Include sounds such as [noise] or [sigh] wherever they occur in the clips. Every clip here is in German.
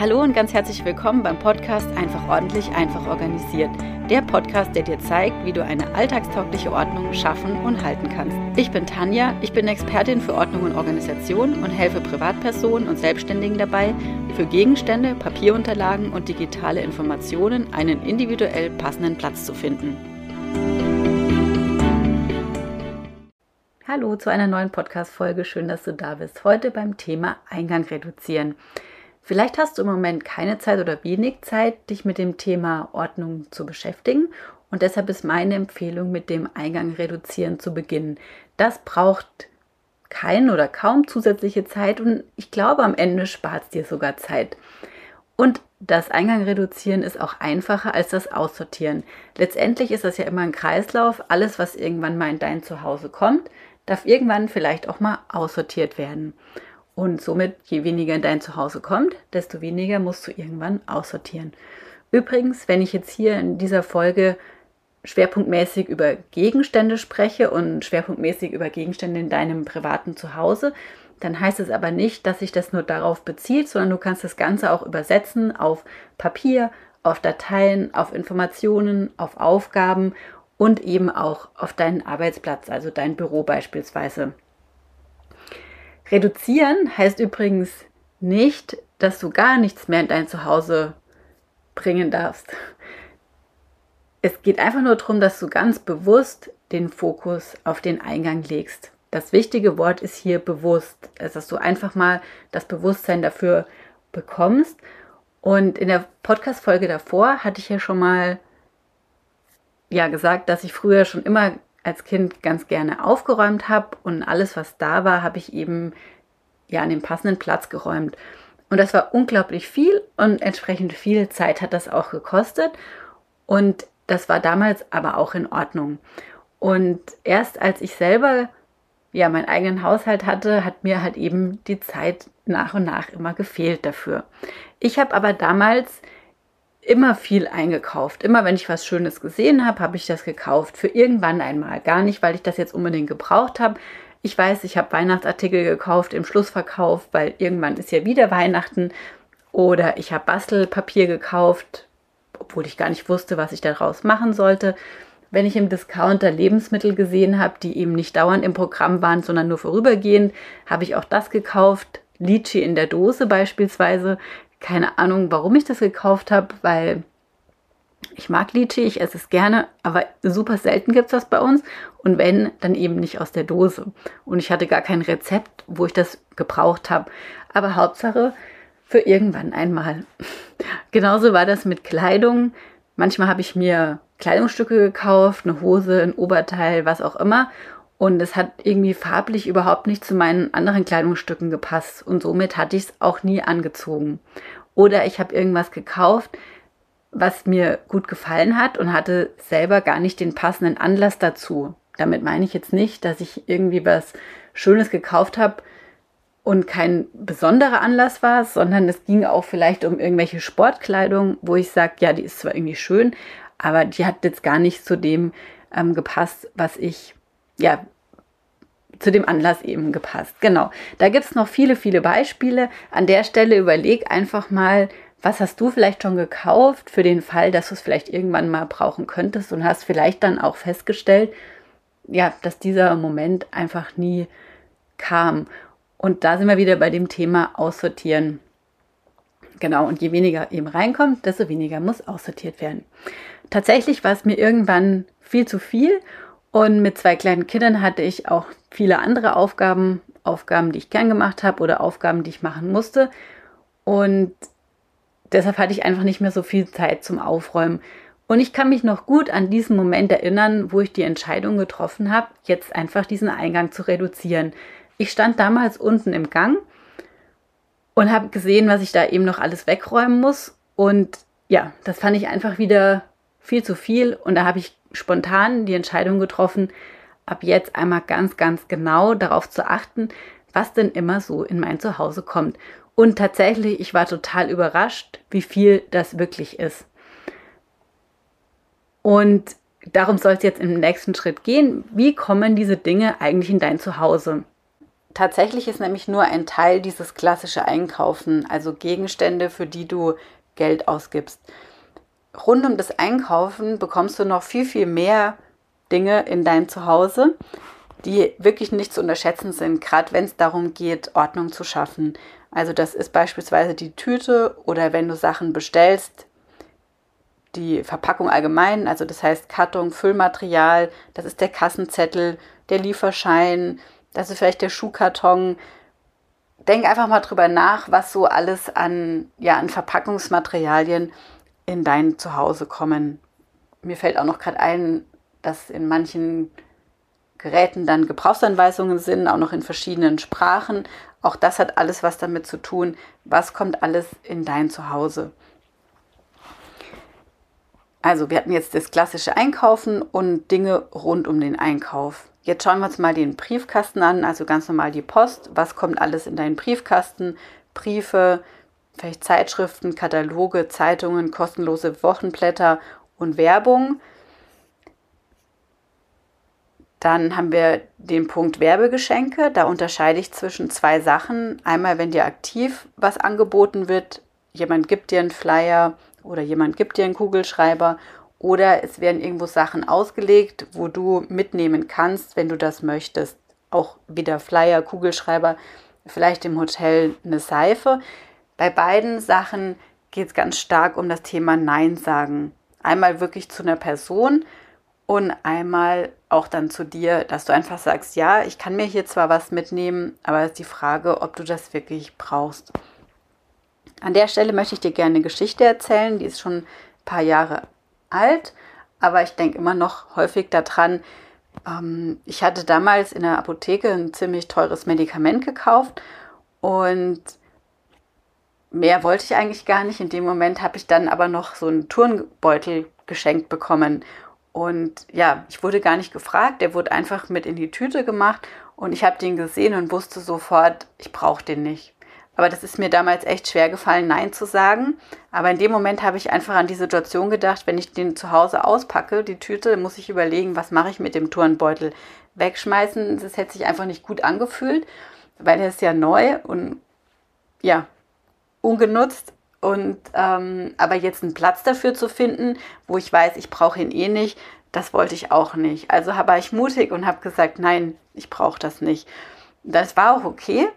Hallo und ganz herzlich willkommen beim Podcast Einfach ordentlich, einfach organisiert. Der Podcast, der dir zeigt, wie du eine alltagstaugliche Ordnung schaffen und halten kannst. Ich bin Tanja, ich bin Expertin für Ordnung und Organisation und helfe Privatpersonen und Selbstständigen dabei, für Gegenstände, Papierunterlagen und digitale Informationen einen individuell passenden Platz zu finden. Hallo zu einer neuen Podcast-Folge. Schön, dass du da bist. Heute beim Thema Eingang reduzieren. Vielleicht hast du im Moment keine Zeit oder wenig Zeit, dich mit dem Thema Ordnung zu beschäftigen und deshalb ist meine Empfehlung, mit dem Eingang reduzieren zu beginnen. Das braucht keine oder kaum zusätzliche Zeit und ich glaube, am Ende spart es dir sogar Zeit. Und das Eingang reduzieren ist auch einfacher als das Aussortieren. Letztendlich ist das ja immer ein Kreislauf. Alles, was irgendwann mal in dein Zuhause kommt, darf irgendwann vielleicht auch mal aussortiert werden. Und somit, je weniger in dein Zuhause kommt, desto weniger musst du irgendwann aussortieren. Übrigens, wenn ich jetzt hier in dieser Folge schwerpunktmäßig über Gegenstände spreche und schwerpunktmäßig über Gegenstände in deinem privaten Zuhause, dann heißt es aber nicht, dass sich das nur darauf bezieht, sondern du kannst das Ganze auch übersetzen auf Papier, auf Dateien, auf Informationen, auf Aufgaben und eben auch auf deinen Arbeitsplatz, also dein Büro beispielsweise. Reduzieren heißt übrigens nicht, dass du gar nichts mehr in dein Zuhause bringen darfst. Es geht einfach nur darum, dass du ganz bewusst den Fokus auf den Eingang legst. Das wichtige Wort ist hier bewusst, also dass du einfach mal das Bewusstsein dafür bekommst. Und in der Podcast-Folge davor hatte ich ja schon mal ja gesagt, dass ich früher schon immer als Kind ganz gerne aufgeräumt habe und alles, was da war, habe ich eben ja an den passenden Platz geräumt. Und das war unglaublich viel und entsprechend viel Zeit hat das auch gekostet. Und das war damals aber auch in Ordnung. Und erst als ich selber ja meinen eigenen Haushalt hatte, hat mir halt eben die Zeit nach und nach immer gefehlt dafür. Ich habe aber damals immer viel eingekauft. Immer wenn ich was Schönes gesehen habe, habe ich das gekauft. Für irgendwann einmal. Gar nicht, weil ich das jetzt unbedingt gebraucht habe. Ich weiß, ich habe Weihnachtsartikel gekauft im Schlussverkauf, weil irgendwann ist ja wieder Weihnachten. Oder ich habe Bastelpapier gekauft, obwohl ich gar nicht wusste, was ich daraus machen sollte. Wenn ich im Discounter Lebensmittel gesehen habe, die eben nicht dauernd im Programm waren, sondern nur vorübergehend, habe ich auch das gekauft. Litchi in der Dose beispielsweise. Keine Ahnung, warum ich das gekauft habe, weil ich mag Litchi, ich esse es gerne, aber super selten gibt es das bei uns. Und wenn, dann eben nicht aus der Dose. Und ich hatte gar kein Rezept, wo ich das gebraucht habe. Aber Hauptsache für irgendwann einmal. [laughs] Genauso war das mit Kleidung. Manchmal habe ich mir Kleidungsstücke gekauft, eine Hose, ein Oberteil, was auch immer. Und es hat irgendwie farblich überhaupt nicht zu meinen anderen Kleidungsstücken gepasst. Und somit hatte ich es auch nie angezogen. Oder ich habe irgendwas gekauft, was mir gut gefallen hat und hatte selber gar nicht den passenden Anlass dazu. Damit meine ich jetzt nicht, dass ich irgendwie was Schönes gekauft habe und kein besonderer Anlass war, sondern es ging auch vielleicht um irgendwelche Sportkleidung, wo ich sage, ja, die ist zwar irgendwie schön, aber die hat jetzt gar nicht zu dem ähm, gepasst, was ich ja, zu dem Anlass eben gepasst. Genau. Da gibt es noch viele, viele Beispiele. An der Stelle überleg einfach mal, was hast du vielleicht schon gekauft für den Fall, dass du es vielleicht irgendwann mal brauchen könntest und hast vielleicht dann auch festgestellt, ja, dass dieser Moment einfach nie kam. Und da sind wir wieder bei dem Thema Aussortieren. Genau, und je weniger eben reinkommt, desto weniger muss aussortiert werden. Tatsächlich war es mir irgendwann viel zu viel und mit zwei kleinen Kindern hatte ich auch viele andere Aufgaben, Aufgaben, die ich gern gemacht habe oder Aufgaben, die ich machen musste. Und deshalb hatte ich einfach nicht mehr so viel Zeit zum Aufräumen. Und ich kann mich noch gut an diesen Moment erinnern, wo ich die Entscheidung getroffen habe, jetzt einfach diesen Eingang zu reduzieren. Ich stand damals unten im Gang und habe gesehen, was ich da eben noch alles wegräumen muss. Und ja, das fand ich einfach wieder viel zu viel. Und da habe ich spontan die Entscheidung getroffen, ab jetzt einmal ganz, ganz genau darauf zu achten, was denn immer so in mein Zuhause kommt. Und tatsächlich, ich war total überrascht, wie viel das wirklich ist. Und darum soll es jetzt im nächsten Schritt gehen. Wie kommen diese Dinge eigentlich in dein Zuhause? tatsächlich ist nämlich nur ein Teil dieses klassische Einkaufen, also Gegenstände, für die du Geld ausgibst. Rund um das Einkaufen bekommst du noch viel, viel mehr Dinge in dein Zuhause, die wirklich nicht zu unterschätzen sind, gerade wenn es darum geht, Ordnung zu schaffen. Also das ist beispielsweise die Tüte oder wenn du Sachen bestellst, die Verpackung allgemein, also das heißt Karton, Füllmaterial, das ist der Kassenzettel, der Lieferschein, das ist vielleicht der Schuhkarton. Denk einfach mal drüber nach, was so alles an, ja, an Verpackungsmaterialien in dein Zuhause kommen. Mir fällt auch noch gerade ein, dass in manchen Geräten dann Gebrauchsanweisungen sind, auch noch in verschiedenen Sprachen. Auch das hat alles was damit zu tun, was kommt alles in dein Zuhause. Also wir hatten jetzt das klassische Einkaufen und Dinge rund um den Einkauf. Jetzt schauen wir uns mal den Briefkasten an, also ganz normal die Post. Was kommt alles in deinen Briefkasten? Briefe, vielleicht Zeitschriften, Kataloge, Zeitungen, kostenlose Wochenblätter und Werbung. Dann haben wir den Punkt Werbegeschenke. Da unterscheide ich zwischen zwei Sachen. Einmal, wenn dir aktiv was angeboten wird, jemand gibt dir einen Flyer oder jemand gibt dir einen Kugelschreiber oder es werden irgendwo Sachen ausgelegt, wo du mitnehmen kannst, wenn du das möchtest. Auch wieder Flyer, Kugelschreiber, vielleicht im Hotel eine Seife. Bei beiden Sachen geht es ganz stark um das Thema Nein sagen. Einmal wirklich zu einer Person und einmal auch dann zu dir, dass du einfach sagst, ja, ich kann mir hier zwar was mitnehmen, aber es ist die Frage, ob du das wirklich brauchst. An der Stelle möchte ich dir gerne eine Geschichte erzählen, die ist schon ein paar Jahre alt, aber ich denke immer noch häufig daran. Ähm, ich hatte damals in der Apotheke ein ziemlich teures Medikament gekauft und mehr wollte ich eigentlich gar nicht. In dem Moment habe ich dann aber noch so einen Turnbeutel geschenkt bekommen und ja, ich wurde gar nicht gefragt, der wurde einfach mit in die Tüte gemacht und ich habe den gesehen und wusste sofort, ich brauche den nicht. Aber das ist mir damals echt schwer gefallen, Nein zu sagen. Aber in dem Moment habe ich einfach an die Situation gedacht, wenn ich den zu Hause auspacke, die Tüte, muss ich überlegen, was mache ich mit dem Turnbeutel. Wegschmeißen, das hätte sich einfach nicht gut angefühlt, weil er ist ja neu und ja, ungenutzt. Und ähm, aber jetzt einen Platz dafür zu finden, wo ich weiß, ich brauche ihn eh nicht, das wollte ich auch nicht. Also war ich mutig und habe gesagt, nein, ich brauche das nicht. Das war auch okay.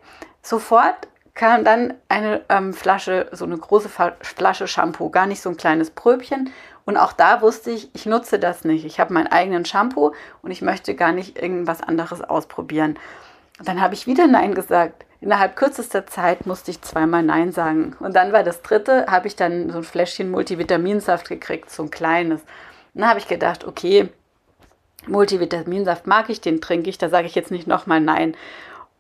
Sofort kam dann eine ähm, Flasche, so eine große Flasche Shampoo, gar nicht so ein kleines Pröbchen. Und auch da wusste ich, ich nutze das nicht. Ich habe meinen eigenen Shampoo und ich möchte gar nicht irgendwas anderes ausprobieren. Dann habe ich wieder Nein gesagt. Innerhalb kürzester Zeit musste ich zweimal Nein sagen. Und dann war das dritte, habe ich dann so ein Fläschchen Multivitaminsaft gekriegt, so ein kleines. Und dann habe ich gedacht, okay, Multivitaminsaft mag ich, den trinke ich, da sage ich jetzt nicht nochmal Nein.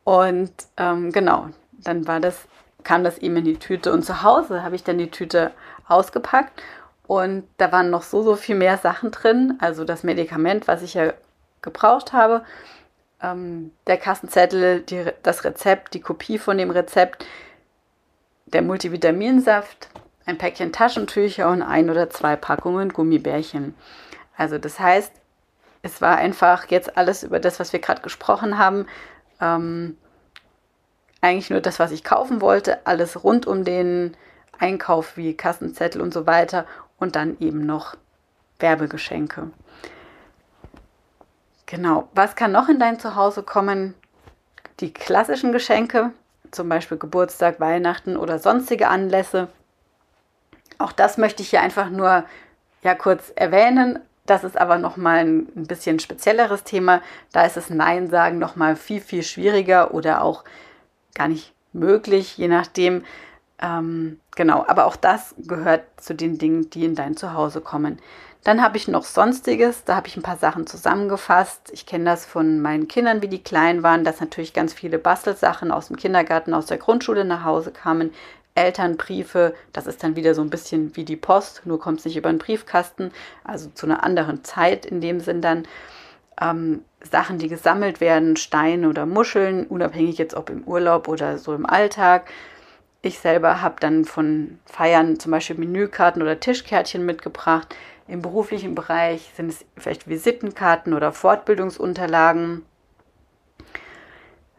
Und ähm, genau, dann war das, kam das ihm in die Tüte. Und zu Hause habe ich dann die Tüte ausgepackt und da waren noch so, so viel mehr Sachen drin. Also das Medikament, was ich ja gebraucht habe ähm, der Kassenzettel, die, das Rezept, die Kopie von dem Rezept, der Multivitaminsaft, ein Päckchen Taschentücher und ein oder zwei Packungen Gummibärchen. Also das heißt, es war einfach jetzt alles über das, was wir gerade gesprochen haben, ähm, eigentlich nur das, was ich kaufen wollte, alles rund um den Einkauf wie Kassenzettel und so weiter und dann eben noch Werbegeschenke. Genau. Was kann noch in dein Zuhause kommen? Die klassischen Geschenke, zum Beispiel Geburtstag, Weihnachten oder sonstige Anlässe. Auch das möchte ich hier einfach nur ja kurz erwähnen. Das ist aber nochmal ein, bisschen spezielleres Thema. Da ist es Nein sagen nochmal viel, viel schwieriger oder auch gar nicht möglich, je nachdem. Ähm, genau, aber auch das gehört zu den Dingen, die in dein Zuhause kommen. Dann habe ich noch Sonstiges, da habe ich ein paar Sachen zusammengefasst. Ich kenne das von meinen Kindern, wie die klein waren, dass natürlich ganz viele Bastelsachen aus dem Kindergarten, aus der Grundschule nach Hause kamen. Elternbriefe, das ist dann wieder so ein bisschen wie die Post, nur kommt es nicht über den Briefkasten, also zu einer anderen Zeit in dem Sinn dann. Ähm, Sachen, die gesammelt werden, Steine oder Muscheln, unabhängig jetzt ob im Urlaub oder so im Alltag. Ich selber habe dann von Feiern zum Beispiel Menükarten oder Tischkärtchen mitgebracht. Im beruflichen Bereich sind es vielleicht Visitenkarten oder Fortbildungsunterlagen.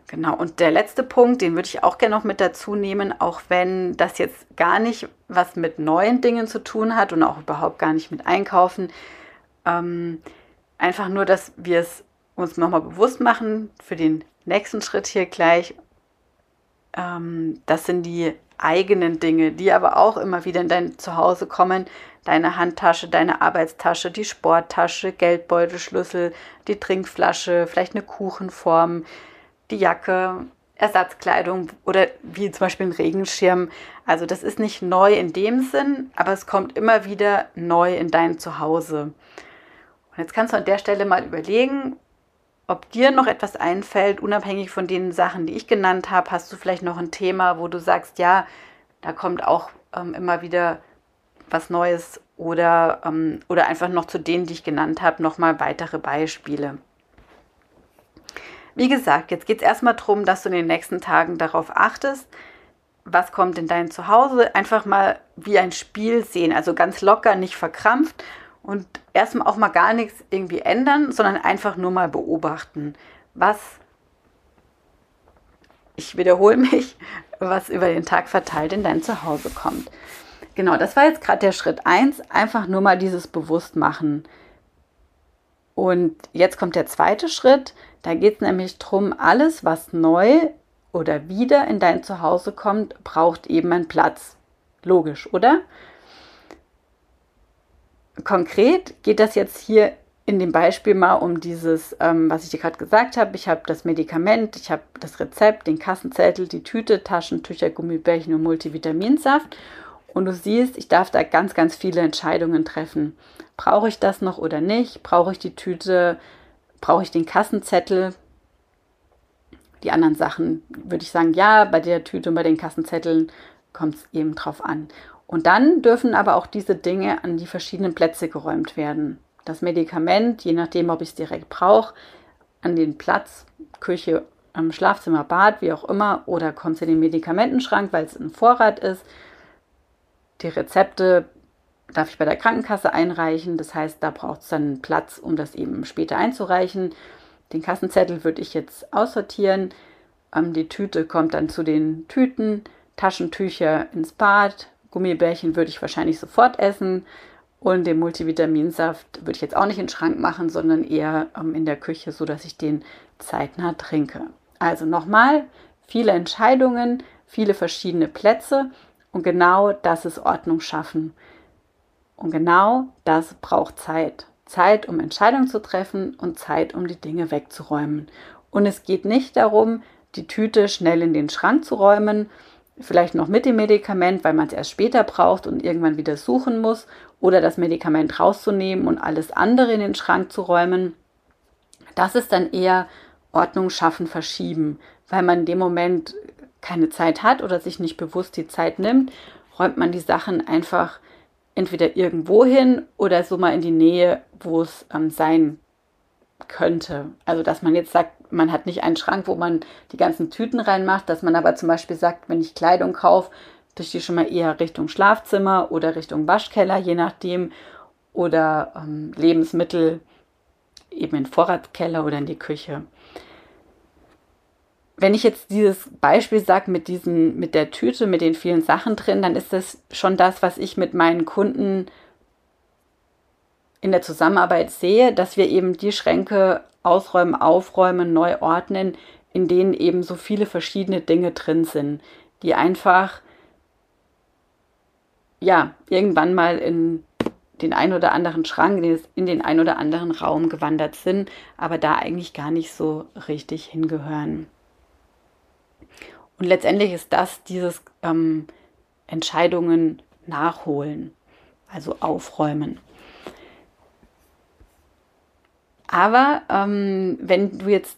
Genau, und der letzte Punkt, den würde ich auch gerne noch mit dazu nehmen, auch wenn das jetzt gar nicht was mit neuen Dingen zu tun hat und auch überhaupt gar nicht mit Einkaufen. Ähm, einfach nur, dass wir es uns nochmal bewusst machen für den nächsten Schritt hier gleich. Ähm, das sind die eigenen Dinge, die aber auch immer wieder in dein Zuhause kommen. Deine Handtasche, deine Arbeitstasche, die Sporttasche, Geldbeutelschlüssel, die Trinkflasche, vielleicht eine Kuchenform, die Jacke, Ersatzkleidung oder wie zum Beispiel ein Regenschirm. Also das ist nicht neu in dem Sinn, aber es kommt immer wieder neu in dein Zuhause. Und jetzt kannst du an der Stelle mal überlegen, ob dir noch etwas einfällt, unabhängig von den Sachen, die ich genannt habe. Hast du vielleicht noch ein Thema, wo du sagst, ja, da kommt auch ähm, immer wieder was Neues oder, ähm, oder einfach noch zu denen, die ich genannt habe, nochmal weitere Beispiele. Wie gesagt, jetzt geht es erstmal darum, dass du in den nächsten Tagen darauf achtest, was kommt in dein Zuhause. Einfach mal wie ein Spiel sehen, also ganz locker, nicht verkrampft und erstmal auch mal gar nichts irgendwie ändern, sondern einfach nur mal beobachten, was, ich wiederhole mich, was über den Tag verteilt in dein Zuhause kommt. Genau, das war jetzt gerade der Schritt 1, einfach nur mal dieses Bewusstmachen. Und jetzt kommt der zweite Schritt, da geht es nämlich darum, alles, was neu oder wieder in dein Zuhause kommt, braucht eben einen Platz. Logisch, oder? Konkret geht das jetzt hier in dem Beispiel mal um dieses, ähm, was ich dir gerade gesagt habe. Ich habe das Medikament, ich habe das Rezept, den Kassenzettel, die Tüte, Taschentücher, Gummibärchen und Multivitaminsaft. Und du siehst, ich darf da ganz, ganz viele Entscheidungen treffen. Brauche ich das noch oder nicht? Brauche ich die Tüte? Brauche ich den Kassenzettel? Die anderen Sachen würde ich sagen, ja, bei der Tüte und bei den Kassenzetteln kommt es eben drauf an. Und dann dürfen aber auch diese Dinge an die verschiedenen Plätze geräumt werden. Das Medikament, je nachdem, ob ich es direkt brauche, an den Platz, Küche, Schlafzimmer, Bad, wie auch immer, oder kommt es in den Medikamentenschrank, weil es ein Vorrat ist. Die Rezepte darf ich bei der Krankenkasse einreichen. Das heißt, da braucht es dann Platz, um das eben später einzureichen. Den Kassenzettel würde ich jetzt aussortieren. Ähm, die Tüte kommt dann zu den Tüten, Taschentücher ins Bad, Gummibärchen würde ich wahrscheinlich sofort essen. Und den Multivitaminsaft würde ich jetzt auch nicht in den Schrank machen, sondern eher ähm, in der Küche, sodass ich den zeitnah trinke. Also nochmal, viele Entscheidungen, viele verschiedene Plätze und genau das ist Ordnung schaffen. Und genau das braucht Zeit. Zeit, um Entscheidungen zu treffen und Zeit, um die Dinge wegzuräumen. Und es geht nicht darum, die Tüte schnell in den Schrank zu räumen, vielleicht noch mit dem Medikament, weil man es erst später braucht und irgendwann wieder suchen muss, oder das Medikament rauszunehmen und alles andere in den Schrank zu räumen. Das ist dann eher Ordnung schaffen, verschieben, weil man in dem Moment keine Zeit hat oder sich nicht bewusst die Zeit nimmt, räumt man die Sachen einfach entweder irgendwo hin oder so mal in die Nähe, wo es ähm, sein könnte. Also, dass man jetzt sagt, man hat nicht einen Schrank, wo man die ganzen Tüten reinmacht, dass man aber zum Beispiel sagt, wenn ich Kleidung kaufe, durch die schon mal eher Richtung Schlafzimmer oder Richtung Waschkeller, je nachdem, oder ähm, Lebensmittel eben in Vorratskeller oder in die Küche. Wenn ich jetzt dieses Beispiel sage mit diesen, mit der Tüte, mit den vielen Sachen drin, dann ist das schon das, was ich mit meinen Kunden in der Zusammenarbeit sehe, dass wir eben die Schränke ausräumen, aufräumen, neu ordnen, in denen eben so viele verschiedene Dinge drin sind, die einfach ja irgendwann mal in den ein oder anderen Schrank, in den ein oder anderen Raum gewandert sind, aber da eigentlich gar nicht so richtig hingehören. Und letztendlich ist das dieses ähm, Entscheidungen nachholen, also aufräumen. Aber ähm, wenn du jetzt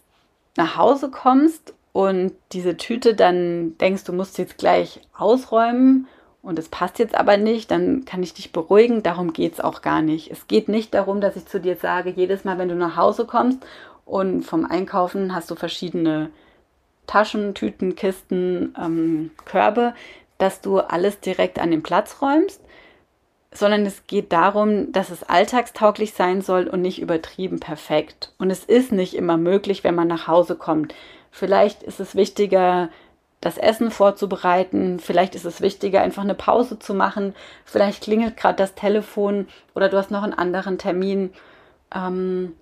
nach Hause kommst und diese Tüte dann denkst, du musst jetzt gleich ausräumen und es passt jetzt aber nicht, dann kann ich dich beruhigen. Darum geht es auch gar nicht. Es geht nicht darum, dass ich zu dir sage, jedes Mal, wenn du nach Hause kommst und vom Einkaufen hast du verschiedene Taschen, Tüten, Kisten, ähm, Körbe, dass du alles direkt an den Platz räumst, sondern es geht darum, dass es alltagstauglich sein soll und nicht übertrieben perfekt. Und es ist nicht immer möglich, wenn man nach Hause kommt. Vielleicht ist es wichtiger, das Essen vorzubereiten. Vielleicht ist es wichtiger, einfach eine Pause zu machen. Vielleicht klingelt gerade das Telefon oder du hast noch einen anderen Termin. Ähm,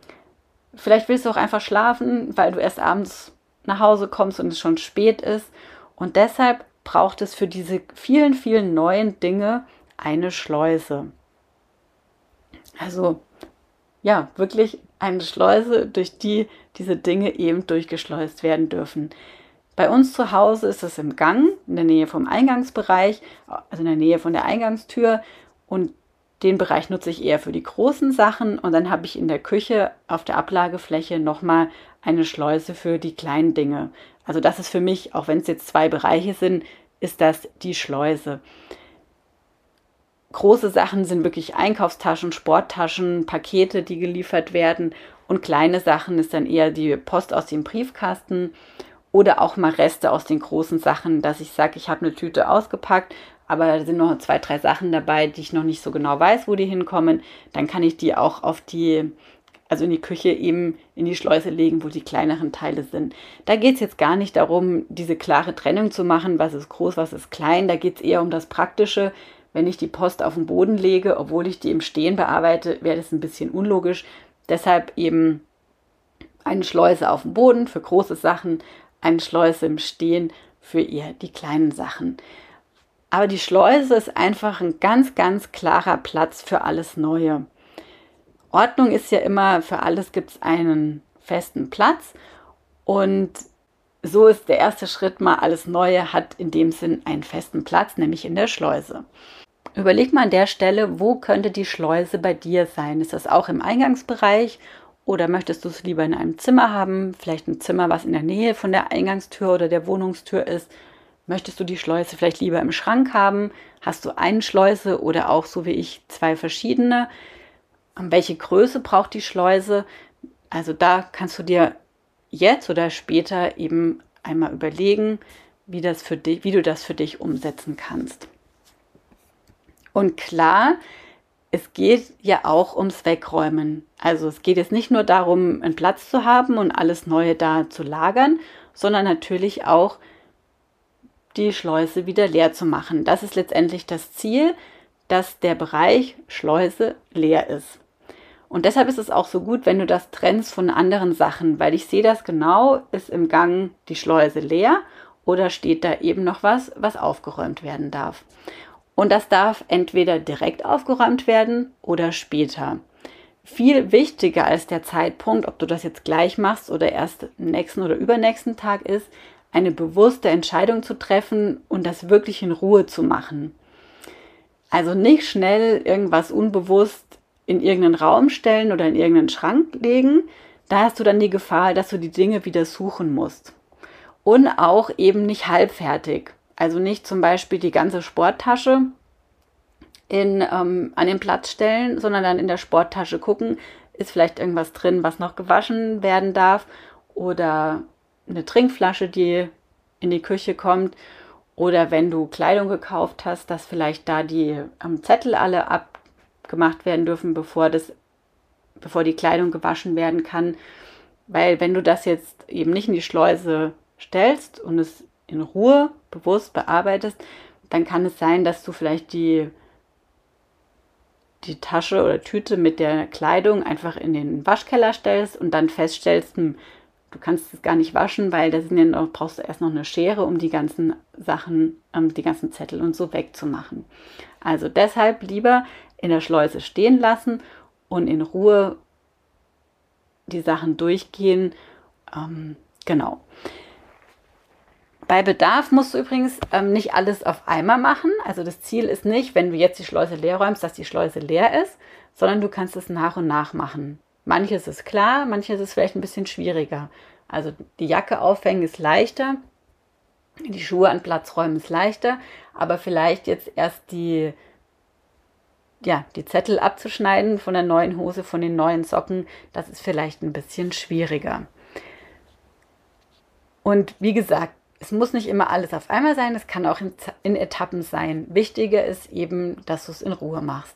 vielleicht willst du auch einfach schlafen, weil du erst abends nach Hause kommst und es schon spät ist. Und deshalb braucht es für diese vielen, vielen neuen Dinge eine Schleuse. Also ja, wirklich eine Schleuse, durch die diese Dinge eben durchgeschleust werden dürfen. Bei uns zu Hause ist es im Gang, in der Nähe vom Eingangsbereich, also in der Nähe von der Eingangstür. Und den Bereich nutze ich eher für die großen Sachen. Und dann habe ich in der Küche auf der Ablagefläche nochmal eine Schleuse für die kleinen Dinge. Also das ist für mich, auch wenn es jetzt zwei Bereiche sind, ist das die Schleuse. Große Sachen sind wirklich Einkaufstaschen, Sporttaschen, Pakete, die geliefert werden. Und kleine Sachen ist dann eher die Post aus dem Briefkasten oder auch mal Reste aus den großen Sachen, dass ich sage, ich habe eine Tüte ausgepackt, aber da sind noch zwei, drei Sachen dabei, die ich noch nicht so genau weiß, wo die hinkommen. Dann kann ich die auch auf die, also in die Küche eben in die Schleuse legen, wo die kleineren Teile sind. Da geht es jetzt gar nicht darum, diese klare Trennung zu machen, was ist groß, was ist klein. Da geht es eher um das Praktische. Wenn ich die Post auf den Boden lege, obwohl ich die im Stehen bearbeite, wäre das ein bisschen unlogisch. Deshalb eben eine Schleuse auf dem Boden für große Sachen, eine Schleuse im Stehen für ihr die kleinen Sachen. Aber die Schleuse ist einfach ein ganz, ganz klarer Platz für alles Neue. Ordnung ist ja immer, für alles gibt es einen festen Platz und so ist der erste Schritt mal, alles Neue hat in dem Sinn einen festen Platz, nämlich in der Schleuse. Überleg mal an der Stelle, wo könnte die Schleuse bei dir sein? Ist das auch im Eingangsbereich oder möchtest du es lieber in einem Zimmer haben? Vielleicht ein Zimmer, was in der Nähe von der Eingangstür oder der Wohnungstür ist. Möchtest du die Schleuse vielleicht lieber im Schrank haben? Hast du eine Schleuse oder auch so wie ich zwei verschiedene? Welche Größe braucht die Schleuse? Also da kannst du dir jetzt oder später eben einmal überlegen, wie, das für dich, wie du das für dich umsetzen kannst. Und klar, es geht ja auch ums Wegräumen. Also es geht jetzt nicht nur darum, einen Platz zu haben und alles Neue da zu lagern, sondern natürlich auch die Schleuse wieder leer zu machen. Das ist letztendlich das Ziel, dass der Bereich Schleuse leer ist. Und deshalb ist es auch so gut, wenn du das trennst von anderen Sachen, weil ich sehe das genau, ist im Gang die Schleuse leer oder steht da eben noch was, was aufgeräumt werden darf. Und das darf entweder direkt aufgeräumt werden oder später. Viel wichtiger als der Zeitpunkt, ob du das jetzt gleich machst oder erst nächsten oder übernächsten Tag ist, eine bewusste Entscheidung zu treffen und das wirklich in Ruhe zu machen. Also nicht schnell irgendwas unbewusst in irgendeinen Raum stellen oder in irgendeinen Schrank legen. Da hast du dann die Gefahr, dass du die Dinge wieder suchen musst. Und auch eben nicht halbfertig. Also nicht zum Beispiel die ganze Sporttasche in, ähm, an den Platz stellen, sondern dann in der Sporttasche gucken, ist vielleicht irgendwas drin, was noch gewaschen werden darf oder eine Trinkflasche, die in die Küche kommt oder wenn du Kleidung gekauft hast, dass vielleicht da die ähm, Zettel alle abgemacht werden dürfen, bevor das bevor die Kleidung gewaschen werden kann, weil wenn du das jetzt eben nicht in die Schleuse stellst und es in Ruhe bewusst bearbeitest, dann kann es sein, dass du vielleicht die, die Tasche oder Tüte mit der Kleidung einfach in den Waschkeller stellst und dann feststellst, hm, du kannst es gar nicht waschen, weil da sind ja noch, brauchst du erst noch eine Schere, um die ganzen Sachen, ähm, die ganzen Zettel und so wegzumachen. Also deshalb lieber in der Schleuse stehen lassen und in Ruhe die Sachen durchgehen. Ähm, genau. Bei Bedarf musst du übrigens ähm, nicht alles auf einmal machen. Also das Ziel ist nicht, wenn du jetzt die Schleuse leer räumst, dass die Schleuse leer ist, sondern du kannst es nach und nach machen. Manches ist klar, manches ist vielleicht ein bisschen schwieriger. Also die Jacke aufhängen ist leichter, die Schuhe an Platz räumen ist leichter, aber vielleicht jetzt erst die, ja, die Zettel abzuschneiden von der neuen Hose, von den neuen Socken, das ist vielleicht ein bisschen schwieriger. Und wie gesagt, es muss nicht immer alles auf einmal sein, es kann auch in, in Etappen sein. Wichtiger ist eben, dass du es in Ruhe machst.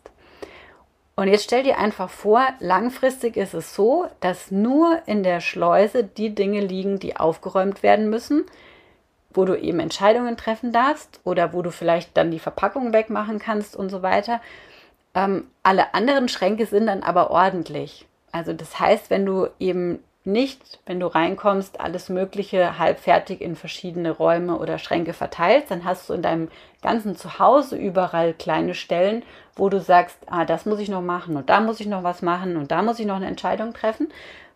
Und jetzt stell dir einfach vor, langfristig ist es so, dass nur in der Schleuse die Dinge liegen, die aufgeräumt werden müssen, wo du eben Entscheidungen treffen darfst oder wo du vielleicht dann die Verpackung wegmachen kannst und so weiter. Ähm, alle anderen Schränke sind dann aber ordentlich. Also das heißt, wenn du eben nicht, wenn du reinkommst, alles Mögliche halbfertig in verschiedene Räume oder Schränke verteilst, dann hast du in deinem ganzen Zuhause überall kleine Stellen, wo du sagst, ah, das muss ich noch machen und da muss ich noch was machen und da muss ich noch eine Entscheidung treffen,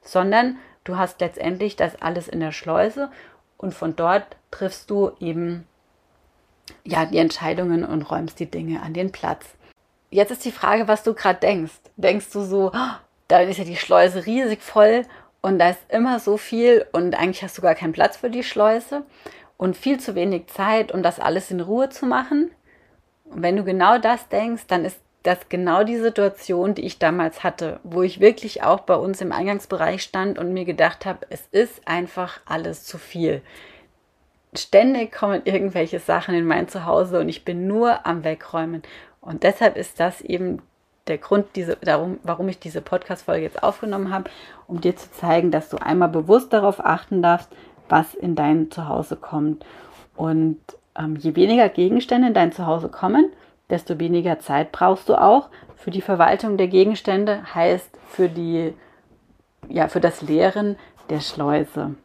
sondern du hast letztendlich das alles in der Schleuse und von dort triffst du eben ja die Entscheidungen und räumst die Dinge an den Platz. Jetzt ist die Frage, was du gerade denkst. Denkst du so, oh, da ist ja die Schleuse riesig voll und da ist immer so viel und eigentlich hast du gar keinen Platz für die Schleuse und viel zu wenig Zeit, um das alles in Ruhe zu machen. Und wenn du genau das denkst, dann ist das genau die Situation, die ich damals hatte, wo ich wirklich auch bei uns im Eingangsbereich stand und mir gedacht habe, es ist einfach alles zu viel. Ständig kommen irgendwelche Sachen in mein Zuhause und ich bin nur am Wegräumen. Und deshalb ist das eben der Grund, diese, darum, warum ich diese Podcast-Folge jetzt aufgenommen habe, um dir zu zeigen, dass du einmal bewusst darauf achten darfst, was in dein Zuhause kommt. Und ähm, je weniger Gegenstände in dein Zuhause kommen, desto weniger Zeit brauchst du auch für die Verwaltung der Gegenstände, heißt für die, ja, für das Leeren der Schleuse.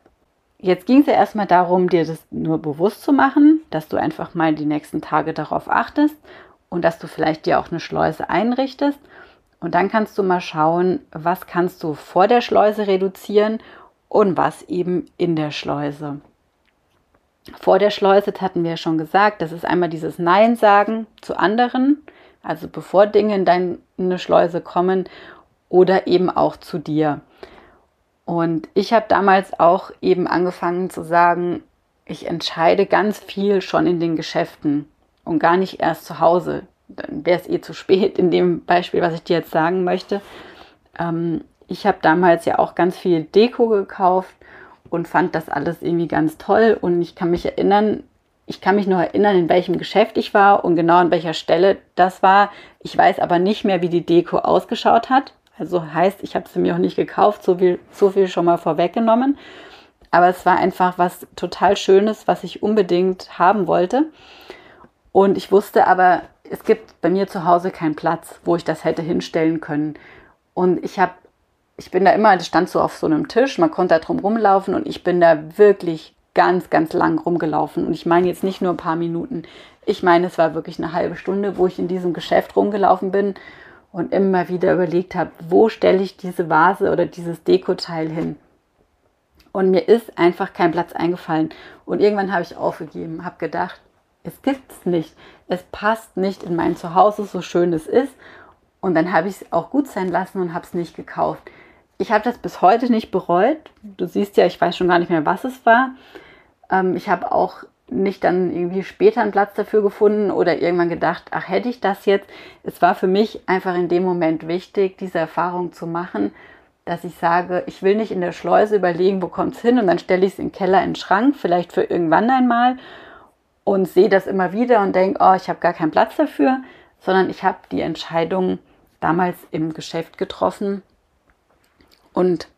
Jetzt ging es ja erstmal darum, dir das nur bewusst zu machen, dass du einfach mal die nächsten Tage darauf achtest und dass du vielleicht dir auch eine Schleuse einrichtest. Und dann kannst du mal schauen, was kannst du vor der Schleuse reduzieren und was eben in der Schleuse. Vor der Schleuse, hatten wir ja schon gesagt, das ist einmal dieses Nein sagen zu anderen, also bevor Dinge in deine Schleuse kommen oder eben auch zu dir. Und ich habe damals auch eben angefangen zu sagen, ich entscheide ganz viel schon in den Geschäften und gar nicht erst zu Hause. Dann wäre es eh zu spät in dem Beispiel, was ich dir jetzt sagen möchte. Ähm, ich habe damals ja auch ganz viel Deko gekauft und fand das alles irgendwie ganz toll. Und ich kann mich erinnern, ich kann mich noch erinnern, in welchem Geschäft ich war und genau an welcher Stelle das war. Ich weiß aber nicht mehr, wie die Deko ausgeschaut hat. Also heißt, ich habe sie mir auch nicht gekauft, so viel, so viel schon mal vorweggenommen. Aber es war einfach was total Schönes, was ich unbedingt haben wollte. Und ich wusste aber, es gibt bei mir zu Hause keinen Platz, wo ich das hätte hinstellen können. Und ich habe, ich bin da immer, das stand so auf so einem Tisch, man konnte da drum rumlaufen und ich bin da wirklich ganz, ganz lang rumgelaufen. Und ich meine jetzt nicht nur ein paar Minuten. Ich meine, es war wirklich eine halbe Stunde, wo ich in diesem Geschäft rumgelaufen bin und immer wieder überlegt habe, wo stelle ich diese Vase oder dieses Dekoteil hin. Und mir ist einfach kein Platz eingefallen. Und irgendwann habe ich aufgegeben, habe gedacht, es gibt es nicht. Es passt nicht in mein Zuhause, so schön es ist. Und dann habe ich es auch gut sein lassen und habe es nicht gekauft. Ich habe das bis heute nicht bereut. Du siehst ja, ich weiß schon gar nicht mehr, was es war. Ähm, ich habe auch nicht dann irgendwie später einen Platz dafür gefunden oder irgendwann gedacht, ach hätte ich das jetzt. Es war für mich einfach in dem Moment wichtig, diese Erfahrung zu machen, dass ich sage, ich will nicht in der Schleuse überlegen, wo kommt es hin und dann stelle ich es den Keller in den Schrank, vielleicht für irgendwann einmal und sehe das immer wieder und denke, oh, ich habe gar keinen Platz dafür, sondern ich habe die Entscheidung damals im Geschäft getroffen und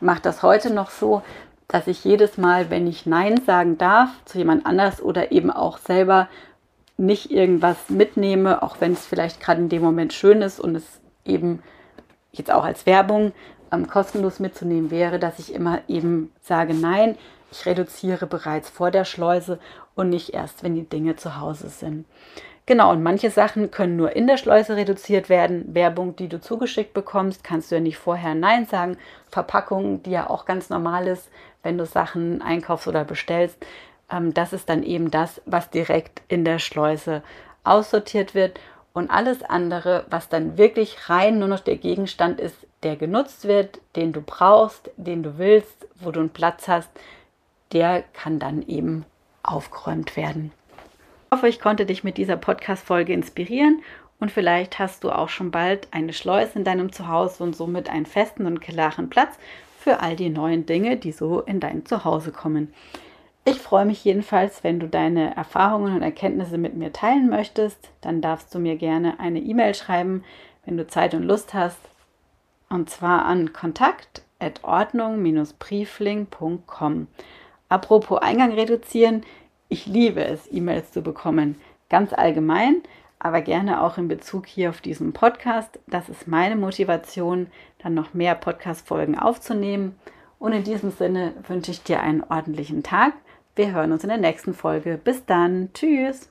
mache das heute noch so, dass ich jedes Mal, wenn ich Nein sagen darf zu jemand anders oder eben auch selber nicht irgendwas mitnehme, auch wenn es vielleicht gerade in dem Moment schön ist und es eben jetzt auch als Werbung ähm, kostenlos mitzunehmen wäre, dass ich immer eben sage Nein, ich reduziere bereits vor der Schleuse und nicht erst, wenn die Dinge zu Hause sind. Genau, und manche Sachen können nur in der Schleuse reduziert werden. Werbung, die du zugeschickt bekommst, kannst du ja nicht vorher Nein sagen. Verpackungen, die ja auch ganz normal ist, wenn du Sachen einkaufst oder bestellst. Ähm, das ist dann eben das, was direkt in der Schleuse aussortiert wird. Und alles andere, was dann wirklich rein nur noch der Gegenstand ist, der genutzt wird, den du brauchst, den du willst, wo du einen Platz hast, der kann dann eben aufgeräumt werden. Ich hoffe, ich konnte dich mit dieser Podcast-Folge inspirieren und vielleicht hast du auch schon bald eine Schleuse in deinem Zuhause und somit einen festen und klaren Platz für all die neuen Dinge, die so in dein Zuhause kommen. Ich freue mich jedenfalls, wenn du deine Erfahrungen und Erkenntnisse mit mir teilen möchtest. Dann darfst du mir gerne eine E-Mail schreiben wenn du Zeit und Lust hast. Und zwar an kontakt.ordnung-briefling.com. Apropos Eingang reduzieren, ich liebe es, E-Mails zu bekommen. Ganz allgemein, aber gerne auch in Bezug hier auf diesen Podcast. Das ist meine Motivation, dann noch mehr Podcast-Folgen aufzunehmen. Und in diesem Sinne wünsche ich dir einen ordentlichen Tag. Wir hören uns in der nächsten Folge. Bis dann. Tschüss.